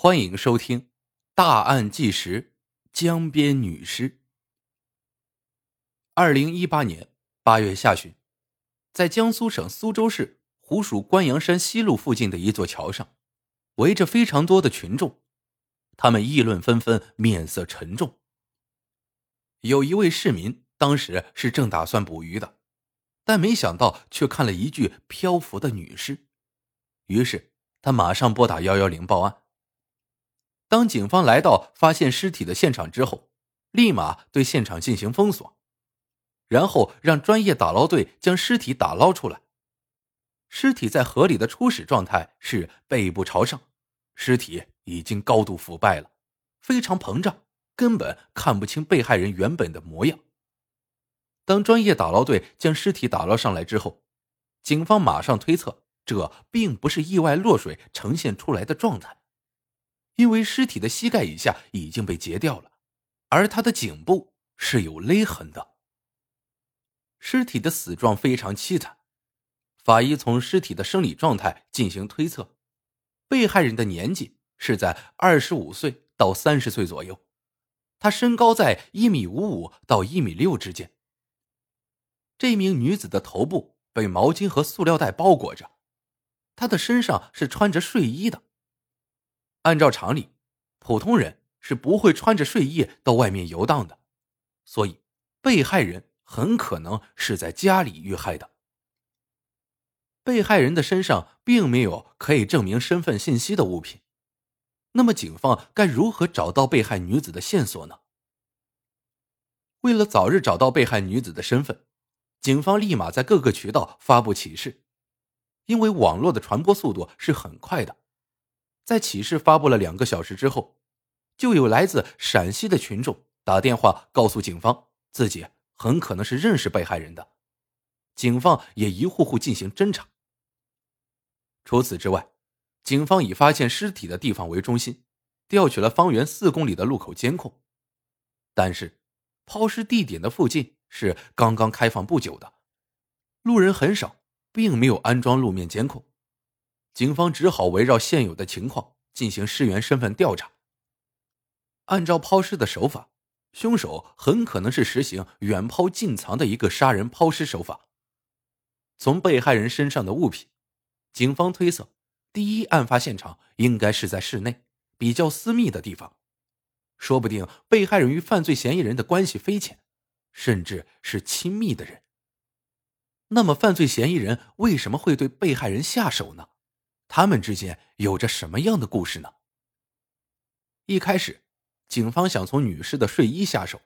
欢迎收听《大案纪实：江边女尸》。二零一八年八月下旬，在江苏省苏州市湖属关阳山西路附近的一座桥上，围着非常多的群众，他们议论纷纷，面色沉重。有一位市民当时是正打算捕鱼的，但没想到却看了一具漂浮的女尸，于是他马上拨打幺幺零报案。当警方来到发现尸体的现场之后，立马对现场进行封锁，然后让专业打捞队将尸体打捞出来。尸体在河里的初始状态是背部朝上，尸体已经高度腐败了，非常膨胀，根本看不清被害人原本的模样。当专业打捞队将尸体打捞上来之后，警方马上推测，这并不是意外落水呈现出来的状态。因为尸体的膝盖以下已经被截掉了，而他的颈部是有勒痕的。尸体的死状非常凄惨，法医从尸体的生理状态进行推测，被害人的年纪是在二十五岁到三十岁左右，她身高在一米五五到一米六之间。这名女子的头部被毛巾和塑料袋包裹着，她的身上是穿着睡衣的。按照常理，普通人是不会穿着睡衣到外面游荡的，所以被害人很可能是在家里遇害的。被害人的身上并没有可以证明身份信息的物品，那么警方该如何找到被害女子的线索呢？为了早日找到被害女子的身份，警方立马在各个渠道发布启事，因为网络的传播速度是很快的。在启事发布了两个小时之后，就有来自陕西的群众打电话告诉警方，自己很可能是认识被害人的。警方也一户户进行侦查。除此之外，警方以发现尸体的地方为中心，调取了方圆四公里的路口监控。但是，抛尸地点的附近是刚刚开放不久的，路人很少，并没有安装路面监控。警方只好围绕现有的情况进行尸源身份调查。按照抛尸的手法，凶手很可能是实行远抛近藏的一个杀人抛尸手法。从被害人身上的物品，警方推测，第一案发现场应该是在室内比较私密的地方，说不定被害人与犯罪嫌疑人的关系匪浅，甚至是亲密的人。那么，犯罪嫌疑人为什么会对被害人下手呢？他们之间有着什么样的故事呢？一开始，警方想从女士的睡衣下手，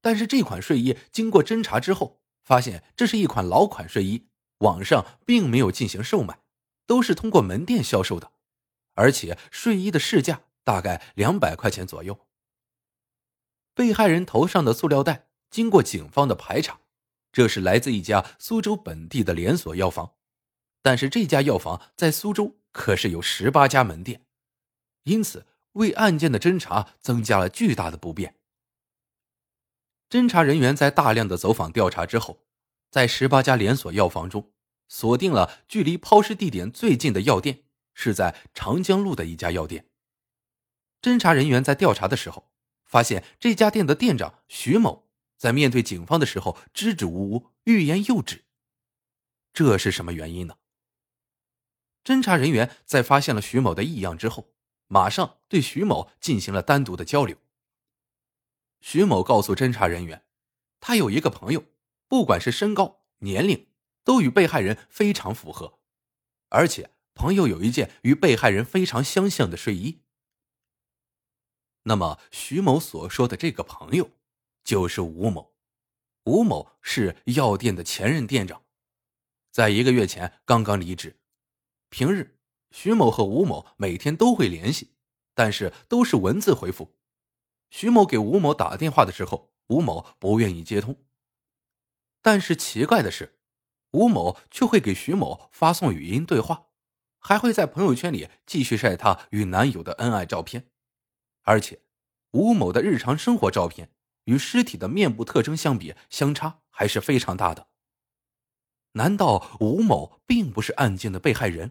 但是这款睡衣经过侦查之后，发现这是一款老款睡衣，网上并没有进行售卖，都是通过门店销售的，而且睡衣的市价大概两百块钱左右。被害人头上的塑料袋经过警方的排查，这是来自一家苏州本地的连锁药房。但是这家药房在苏州可是有十八家门店，因此为案件的侦查增加了巨大的不便。侦查人员在大量的走访调查之后，在十八家连锁药房中锁定了距离抛尸地点最近的药店，是在长江路的一家药店。侦查人员在调查的时候，发现这家店的店长徐某在面对警方的时候支支吾吾、欲言又止，这是什么原因呢？侦查人员在发现了徐某的异样之后，马上对徐某进行了单独的交流。徐某告诉侦查人员，他有一个朋友，不管是身高、年龄，都与被害人非常符合，而且朋友有一件与被害人非常相像的睡衣。那么，徐某所说的这个朋友，就是吴某。吴某是药店的前任店长，在一个月前刚刚离职。平日，徐某和吴某每天都会联系，但是都是文字回复。徐某给吴某打电话的时候，吴某不愿意接通。但是奇怪的是，吴某却会给徐某发送语音对话，还会在朋友圈里继续晒她与男友的恩爱照片。而且，吴某的日常生活照片与尸体的面部特征相比，相差还是非常大的。难道吴某并不是案件的被害人？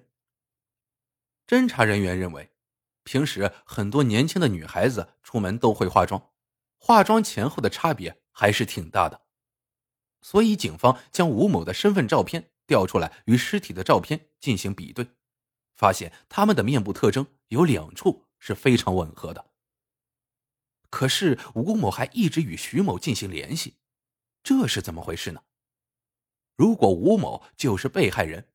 侦查人员认为，平时很多年轻的女孩子出门都会化妆，化妆前后的差别还是挺大的。所以，警方将吴某的身份照片调出来与尸体的照片进行比对，发现他们的面部特征有两处是非常吻合的。可是，吴某还一直与徐某进行联系，这是怎么回事呢？如果吴某就是被害人，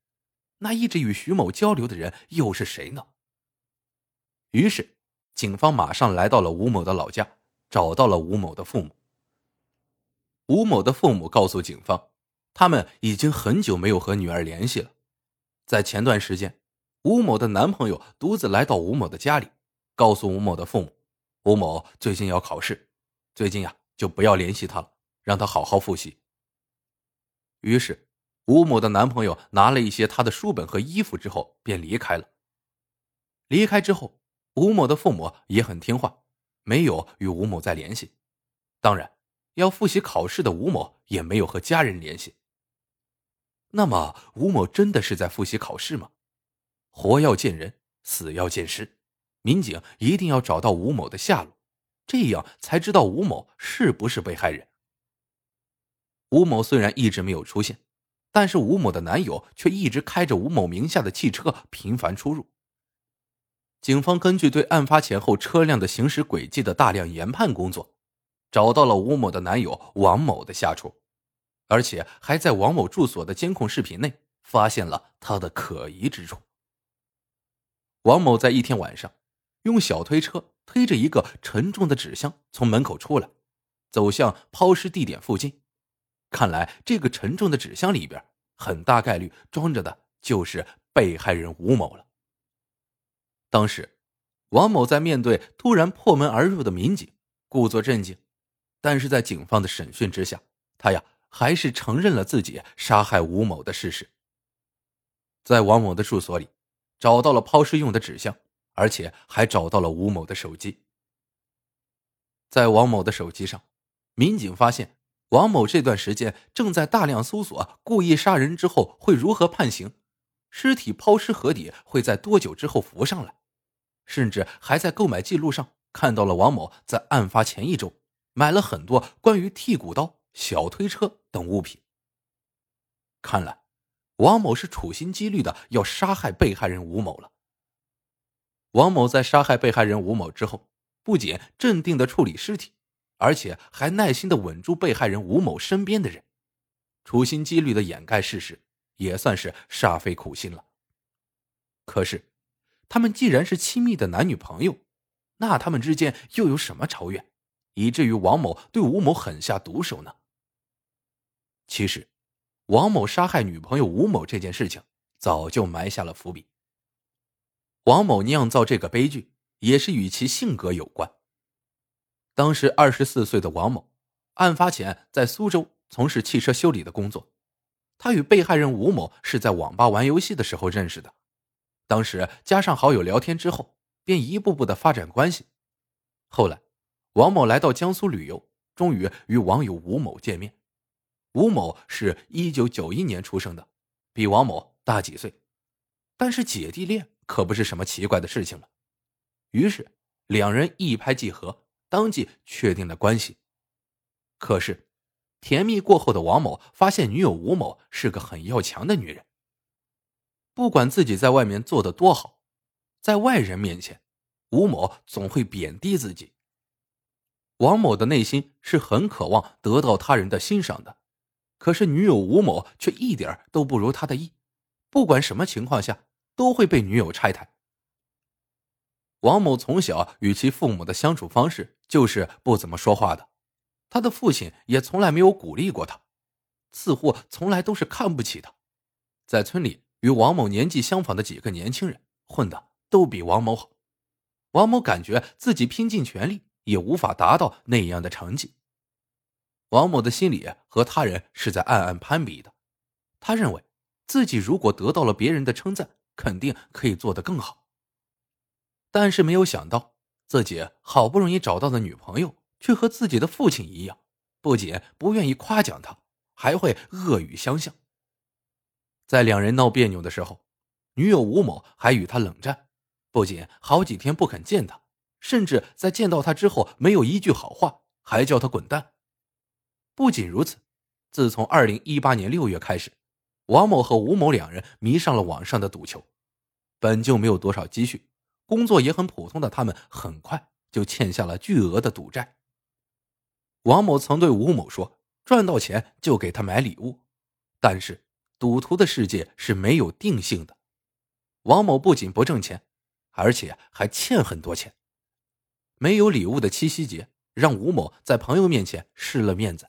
那一直与徐某交流的人又是谁呢？于是，警方马上来到了吴某的老家，找到了吴某的父母。吴某的父母告诉警方，他们已经很久没有和女儿联系了。在前段时间，吴某的男朋友独自来到吴某的家里，告诉吴某的父母，吴某最近要考试，最近呀就不要联系他了，让他好好复习。于是，吴某的男朋友拿了一些他的书本和衣服之后便离开了。离开之后，吴某的父母也很听话，没有与吴某再联系。当然。要复习考试的吴某也没有和家人联系。那么，吴某真的是在复习考试吗？活要见人，死要见尸，民警一定要找到吴某的下落，这样才知道吴某是不是被害人。吴某虽然一直没有出现，但是吴某的男友却一直开着吴某名下的汽车频繁出入。警方根据对案发前后车辆的行驶轨迹的大量研判工作。找到了吴某的男友王某的下处，而且还在王某住所的监控视频内发现了他的可疑之处。王某在一天晚上，用小推车推着一个沉重的纸箱从门口出来，走向抛尸地点附近。看来，这个沉重的纸箱里边很大概率装着的就是被害人吴某了。当时，王某在面对突然破门而入的民警，故作镇静。但是在警方的审讯之下，他呀还是承认了自己杀害吴某的事实。在王某的住所里，找到了抛尸用的纸箱，而且还找到了吴某的手机。在王某的手机上，民警发现王某这段时间正在大量搜索故意杀人之后会如何判刑，尸体抛尸河底会在多久之后浮上来，甚至还在购买记录上看到了王某在案发前一周。买了很多关于剔骨刀、小推车等物品。看来，王某是处心积虑的要杀害被害人吴某了。王某在杀害被害人吴某之后，不仅镇定的处理尸体，而且还耐心的稳住被害人吴某身边的人，处心积虑的掩盖事实，也算是煞费苦心了。可是，他们既然是亲密的男女朋友，那他们之间又有什么仇怨？以至于王某对吴某狠下毒手呢？其实，王某杀害女朋友吴某这件事情早就埋下了伏笔。王某酿造这个悲剧也是与其性格有关。当时二十四岁的王某，案发前在苏州从事汽车修理的工作。他与被害人吴某是在网吧玩游戏的时候认识的，当时加上好友聊天之后，便一步步的发展关系。后来。王某来到江苏旅游，终于与网友吴某见面。吴某是一九九一年出生的，比王某大几岁，但是姐弟恋可不是什么奇怪的事情了。于是两人一拍即合，当即确定了关系。可是，甜蜜过后的王某发现女友吴某是个很要强的女人，不管自己在外面做的多好，在外人面前，吴某总会贬低自己。王某的内心是很渴望得到他人的欣赏的，可是女友吴某却一点都不如他的意，不管什么情况下都会被女友拆台。王某从小与其父母的相处方式就是不怎么说话的，他的父亲也从来没有鼓励过他，似乎从来都是看不起他。在村里与王某年纪相仿的几个年轻人混的都比王某好，王某感觉自己拼尽全力。也无法达到那样的成绩。王某的心里和他人是在暗暗攀比的，他认为自己如果得到了别人的称赞，肯定可以做得更好。但是没有想到，自己好不容易找到的女朋友，却和自己的父亲一样，不仅不愿意夸奖他，还会恶语相向。在两人闹别扭的时候，女友吴某还与他冷战，不仅好几天不肯见他，甚至在见到他之后没有一句好话，还叫他滚蛋。不仅如此，自从二零一八年六月开始，王某和吴某两人迷上了网上的赌球。本就没有多少积蓄，工作也很普通的他们，很快就欠下了巨额的赌债。王某曾对吴某说：“赚到钱就给他买礼物。”但是，赌徒的世界是没有定性的。王某不仅不挣钱，而且还欠很多钱。没有礼物的七夕节，让吴某在朋友面前失了面子，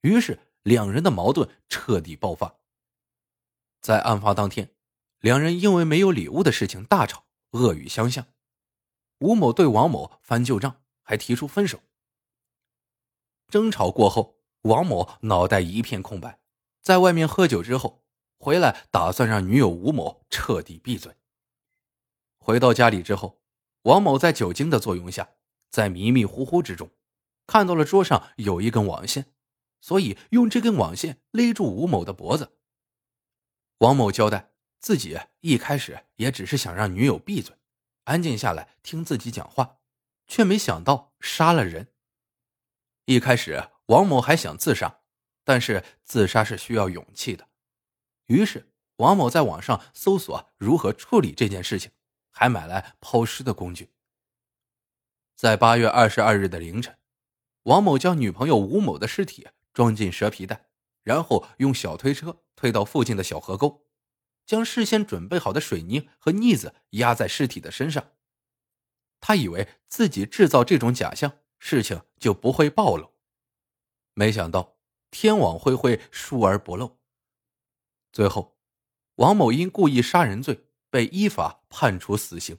于是两人的矛盾彻底爆发。在案发当天。两人因为没有礼物的事情大吵，恶语相向。吴某对王某翻旧账，还提出分手。争吵过后，王某脑袋一片空白，在外面喝酒之后回来，打算让女友吴某彻底闭嘴。回到家里之后，王某在酒精的作用下，在迷迷糊糊之中，看到了桌上有一根网线，所以用这根网线勒住吴某的脖子。王某交代。自己一开始也只是想让女友闭嘴，安静下来听自己讲话，却没想到杀了人。一开始王某还想自杀，但是自杀是需要勇气的。于是王某在网上搜索如何处理这件事情，还买来抛尸的工具。在八月二十二日的凌晨，王某将女朋友吴某的尸体装进蛇皮袋，然后用小推车推到附近的小河沟。将事先准备好的水泥和腻子压在尸体的身上，他以为自己制造这种假象，事情就不会暴露。没想到天网恢恢，疏而不漏。最后，王某因故意杀人罪被依法判处死刑。